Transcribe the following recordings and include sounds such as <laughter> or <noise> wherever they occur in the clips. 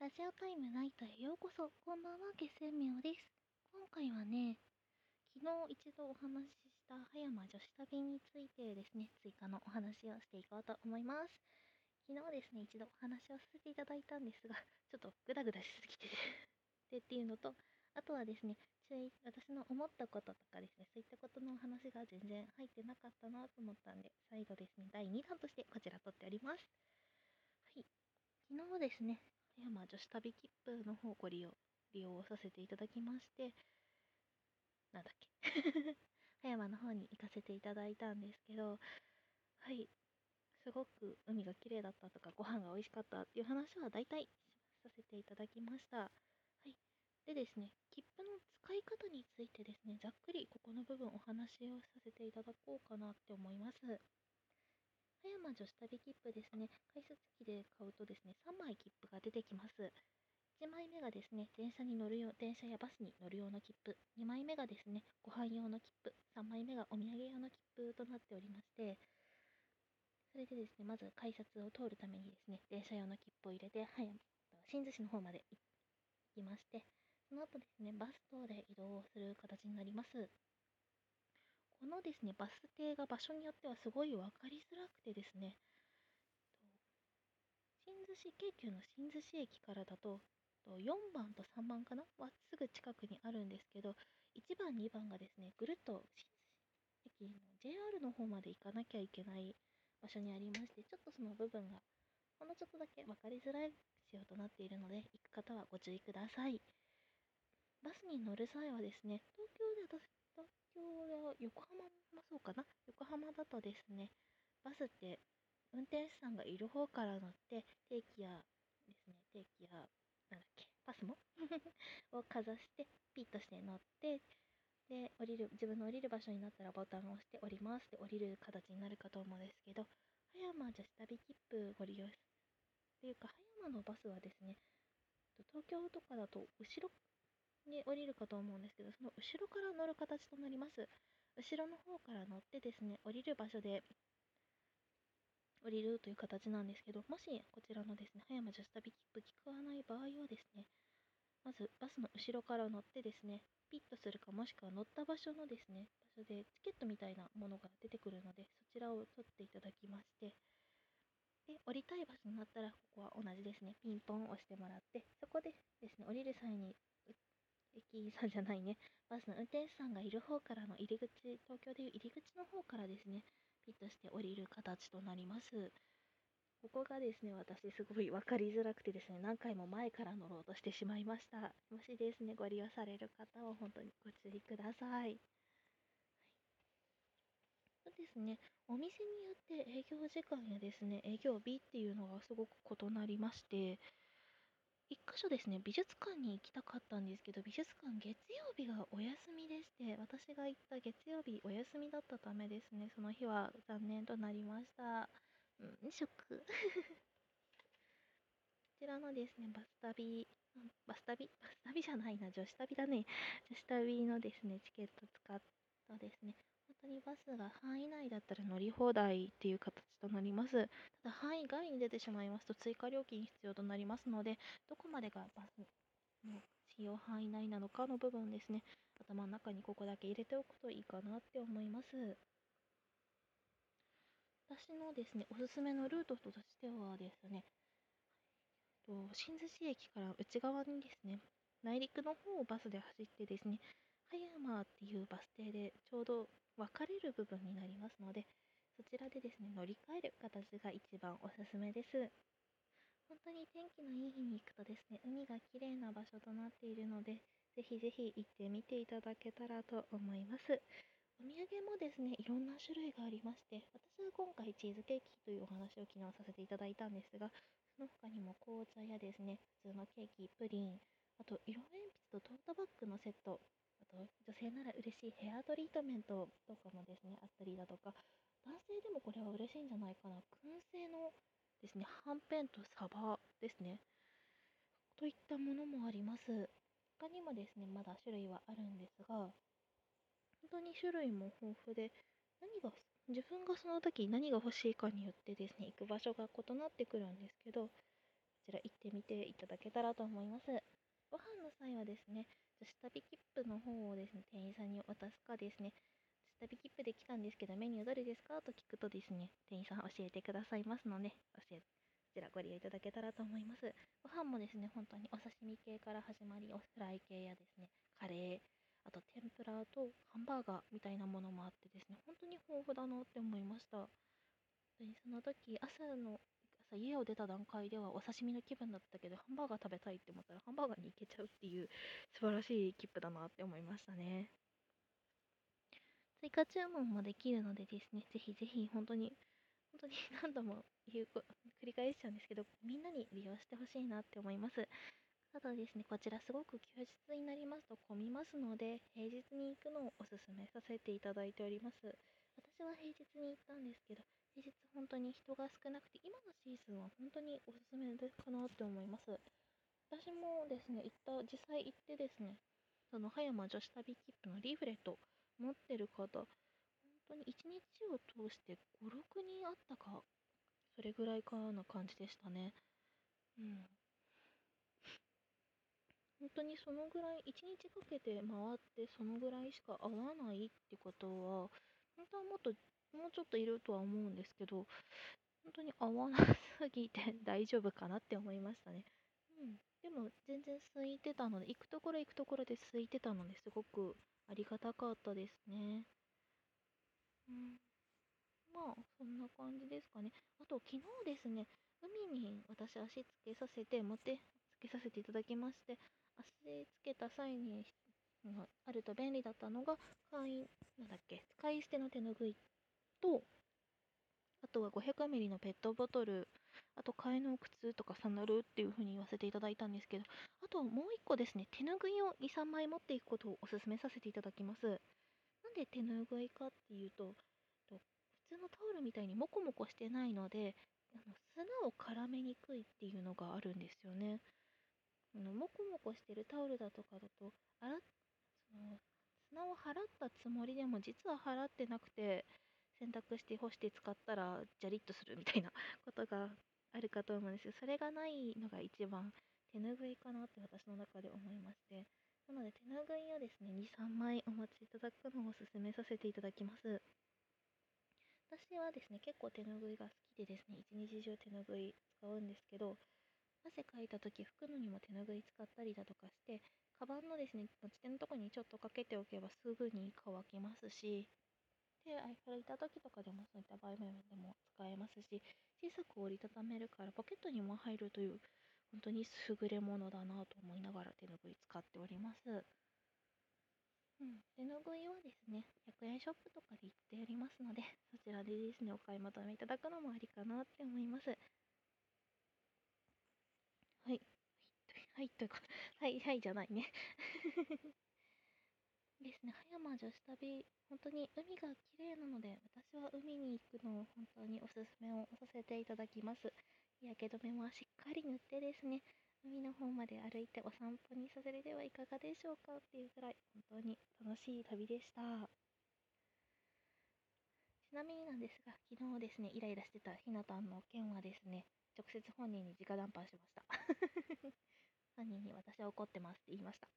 ラジオタイムナイトへようこそ。こんばんは、月星明です。今回はね、昨日一度お話しした葉山女子旅についてですね、追加のお話をしていこうと思います。昨日ですね、一度お話をさせていただいたんですが、<laughs> ちょっとグダグダしすぎて <laughs> でっていうのと、あとはですね、注意私の思ったこととかですね、そういったことのお話が全然入ってなかったなと思ったんで、再度ですね、第2弾としてこちら撮っております。はい。昨日ですね、山女子旅切符の方をご利用、利用させていただきまして、なんだっけ？<laughs> 葉山の方に行かせていただいたんですけど、はい、すごく海が綺麗だったとか、ご飯が美味しかったっていう話は大体させていただきました。はい。でですね、切符の使い方についてですね、ざっくりここの部分お話をさせていただこうかなって思います。葉山女子旅切符ですね、改札機で買うとですね、3枚切符が出てきます。1枚目がですね、電車に乗るよ、電車やバスに乗る用の切符。2枚目がですね、ご飯用の切符。3枚目がお土産用の切符となっておりまして、それでですね、まず改札を通るためにですね、電車用の切符を入れて、はい、新津市の方まで行きまして、その後ですね、バス等で移動をする形になります。このですね、バス停が場所によってはすごい分かりづらくてですね、新津市、京急の新津市駅からだと、4番と3番かな？はすぐ近くにあるんですけど、1番、2番がですね、ぐるっと新津駅の JR の方まで行かなきゃいけない場所にありまして、ちょっとその部分がほんのちょっとだけ分かりづらい仕様となっているので、行く方はご注意ください。バスに乗る際はですね、東京で私京は横浜もそうかな横浜だとですね、バスって運転手さんがいる方から乗って、定期やですね、定期や、なんだっけ、パスモ <laughs> をかざして、ピッとして乗って、で、降りる、自分の降りる場所になったらボタンを押して降りますって降りる形になるかと思うんですけど、葉山女子旅切符ご利用っていうか、葉山のバスはですね、東京とかだと後ろに降りるかと思うんですけど、その後ろから乗る形となります。後ろの方から乗ってですね、降りる場所で降りるという形なんですけど、もしこちらのですね、葉山女子旅切符聞かない場合はですね、まずバスの後ろから乗ってですね、ピッとするかもしくは乗った場所のですね、場所でチケットみたいなものが出てくるので、そちらを取っていただきまして、で、降りたい場所になったら、ここは同じですね、ピンポン押してもらって、そこでですね、降りる際に駅員さんじゃないね、バスの運転手さんがいる方からの入り口、東京でいう入り口の方からですね、ピッとして降りる形となります。ここがですね、私すごい分かりづらくてですね、何回も前から乗ろうとしてしまいました。もしですね、ご利用される方は本当にご注意ください。そうですね、お店によって営業時間やですね、営業日っていうのがすごく異なりまして、一箇所ですね、美術館に行きたかったんですけど、美術館月曜日がお休みでして、私が行った月曜日お休みだったためですね、その日は残念となりました。うん、ショック。<laughs> こちらのですね、バス旅、バス旅？バス旅じゃないな、女子旅だね。女子旅のですね、チケット使ったですね、当にバスが範囲内だったら乗り放題っていう形となります。ただ範囲外に出てしまいますと追加料金必要となりますので、どこまでがバスの使用範囲内なのかの部分ですね、頭の中にここだけ入れておくといいかなって思います。私のですね、おすすめのルートとしてはですね、新津市駅から内側にですね、内陸の方をバスで走ってですね、葉山っていうバス停でちょうど分かれる部分になりますので、そちらでですね、乗り換える形が一番おすすめです。本当に天気のいい日に行くとですね、海が綺麗な場所となっているので、ぜひぜひ行ってみていただけたらと思います。お土産もですね、いろんな種類がありまして、私は今回チーズケーキというお話を昨日させていただいたんですが、その他にも紅茶やですね、普通のケーキ、プリン、あと色鉛筆とトートバッグのセット、と女性なら嬉しいヘアトリートメントとかもですね、あったりだとか、男性でもこれは嬉しいんじゃないかな。燻製のですね、はんぺんとサバですね。といったものもあります。他にもですね、まだ種類はあるんですが、本当に種類も豊富で、何が、自分がその時何が欲しいかによってですね、行く場所が異なってくるんですけど、こちら行ってみていただけたらと思います。ご飯の際はですね、女子旅切符の方をですね、店員さんに渡すかですね、女子旅切符で来たんですけど、メニューどれですかと聞くとですね、店員さん教えてくださいますので、教え、こちらご利用いただけたらと思います。ご飯もですね、本当にお刺身系から始まり、おフライ系やですね、カレー、あと天ぷらとハンバーガーみたいなものもあってですね、本当に豊富だなって思いました。その時、朝の、朝家を出た段階ではお刺身の気分だったけど、ハンバーガー食べたいって思ったらハンバーガーに行けちゃうっていう素晴らしい切符だなって思いましたね。追加注文もできるのでですね、ぜひぜひ本当に、本当に <laughs> 何度も言う繰り返しちゃうんですけど、みんなに利用してほしいなって思います。ただですね、こちらすごく休日になりますと混みますので、平日に行くのをおすすめさせていただいております。私は平日に行ったんですけど、平日本当に人が少なくて、今のシーズンは本当におすすめかなって思います。私もですね、行った、実際行ってですね、その葉山女子旅切符のリーフレット持ってる方、本当に1日を通して5、6人あったか、それぐらいかな感じでしたね。うん。本当にそのぐらい、1日かけて回ってそのぐらいしか会わないってことは、本当はもっと、もうちょっといるとは思うんですけど、本当に合わなすぎて <laughs> 大丈夫かなって思いましたね。うん。でも全然空いてたので、行くところ行くところで空いてたのですごくありがたかったですね。うん。まあ、そんな感じですかね。あと、昨日ですね、海に私足つけさせて、持ってつけさせていただきまして、足つけた際にあると便利だったのが、簡易、なんだっけ、使い捨ての手ぬぐいと、あとは 500ml のペットボトル、あと替えの靴とかサンダルっていう風に言わせていただいたんですけど、あとはもう1個ですね、手ぬぐいを2、3枚持っていくことをお勧めさせていただきます。なんで手ぬぐいかっていうと、普通のタオルみたいにモコモコしてないので、あの砂を絡めにくいっていうのがあるんですよね。あのモコモコしてるタオルだとかだと洗っその砂を払ったつもりでも実は払ってなくて洗濯して干して使ったらジャリッとするみたいなことがあるかと思うんですけどそれがないのが一番手ぬぐいかなって私の中で思いまして。なので手ぬぐいをですね23枚お持ちいただくのをおすすめさせていただきます。私はですね結構手ぬぐいが好きでですね一日中手ぬぐい使うんですけど汗かいた時拭くのにも手ぬぐい使ったりだとかして、カバンのですね、持ち手のとこにちょっとかけておけばすぐに乾きますし、で、歩いた時とかでもそういった場合面でも使えますし、小さく折りたためるからポケットにも入るという、本当に優れものだなと思いながら手ぬぐい使っております。うん、手ぬぐいはですね、100円ショップとかで売っておりますので、そちらでですね、お買い求めいただくのもありかなって思います。はい。はい、というか、はい、はいじゃないね。ですね、葉山女子旅、本当に海が綺麗なので、私は海に行くのを本当におすすめをさせていただきます。日焼け止めもしっかり塗ってですね、海の方まで歩いてお散歩にさせれてはいかがでしょうかっていうくらい、本当に楽しい旅でした。ちなみになんですが、昨日ですね、イライラしてたひなたんの件はですね、直接本人に直談判しました。<laughs> 本人に私は怒ってますって言いました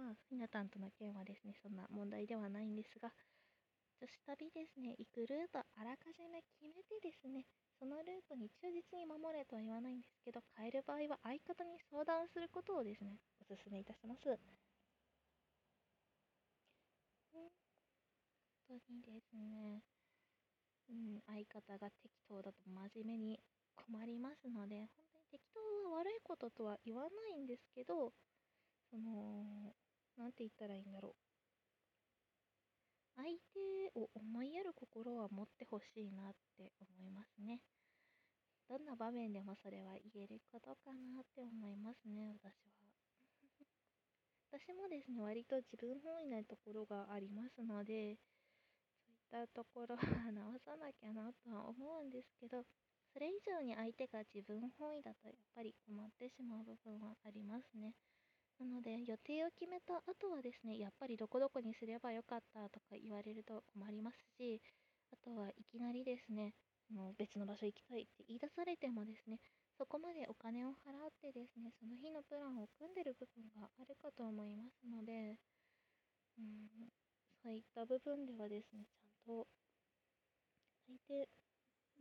まあ、ひなたんとの件はですね、そんな問題ではないんですが、女子旅ですね、行くルートあらかじめ決めてですね、そのルートに忠実に守れとは言わないんですけど、変える場合は相方に相談することをですね、お勧めいたします。本当にですね、うん、相方が適当だと真面目に困りますので、本当に適当は悪いこととは言わないんですけど、その、なんて言ったらいいんだろう。相手を思いやる心は持ってほしいなって思いますね。どんな場面でもそれは言えることかなって思いますね、私は。<laughs> 私もですね、割と自分本位なところがありますので、そういったところは直さなきゃなとは思うんですけど、それ以上に相手が自分本位だとやっぱり困ってしまう部分はありますね。なので予定を決めた後はですね、やっぱりどこどこにすればよかったとか言われると困りますし、あとはいきなりですね、の別の場所行きたいって言い出されてもですね、そこまでお金を払ってですね、その日のプランを組んでる部分があるかと思いますので、うん、そういった部分ではですね、ちゃんと相手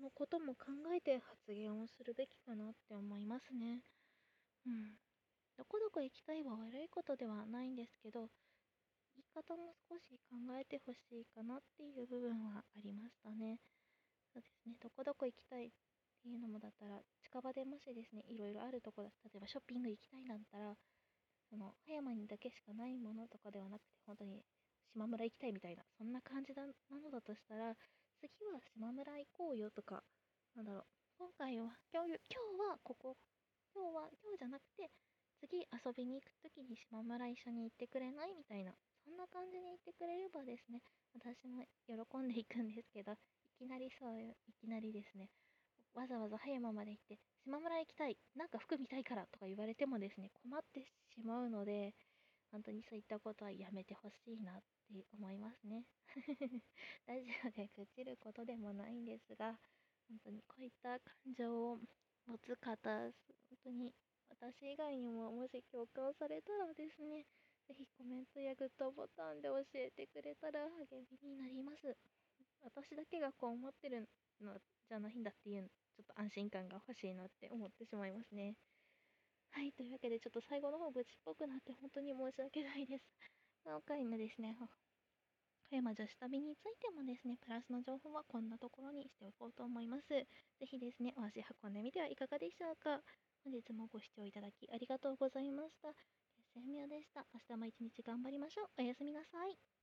のことも考えて発言をするべきかなって思いますね。うん。どこどこ行きたいは悪いことではないんですけど、言い方も少し考えてほしいかなっていう部分はありましたね。そうですね、どこどこ行きたいっていうのもだったら、近場でもしですね、いろいろあるところ、例えばショッピング行きたいなんだったら、その、葉山にだけしかないものとかではなくて、本当に島村行きたいみたいな、そんな感じだなのだとしたら、次は島村行こうよとか、なんだろう、今回は、今日、今日はここ、今日は、今日じゃなくて、次遊びに行く時に島村一緒に行ってくれない？みたいな、そんな感じに言ってくれればですね、私も喜んでいくんですけど、いきなりそういきなりですね、わざわざ葉山まで行って、島村行きたい、なんか服見たいからとか言われてもですね、困ってしまうので、本当にそういったことはやめてほしいなって思いますね。<laughs> ラジオで愚痴ることでもないんですが、本当にこういった感情を持つ方、本当に私以外にももし共感されたらですね、ぜひコメントやグッドボタンで教えてくれたら励みになります。私だけがこう思ってるのじゃないんだっていう、ちょっと安心感が欲しいなって思ってしまいますね。はい、というわけでちょっと最後の方愚痴っぽくなって本当に申し訳ないです。今回のですね、富山女子旅についてもですね、プラスの情報はこんなところにしておこうと思います。ぜひですね、お足運んでみてはいかがでしょうか。本日もご視聴いただきありがとうございました。セミオでした。明日も一日頑張りましょう。おやすみなさい。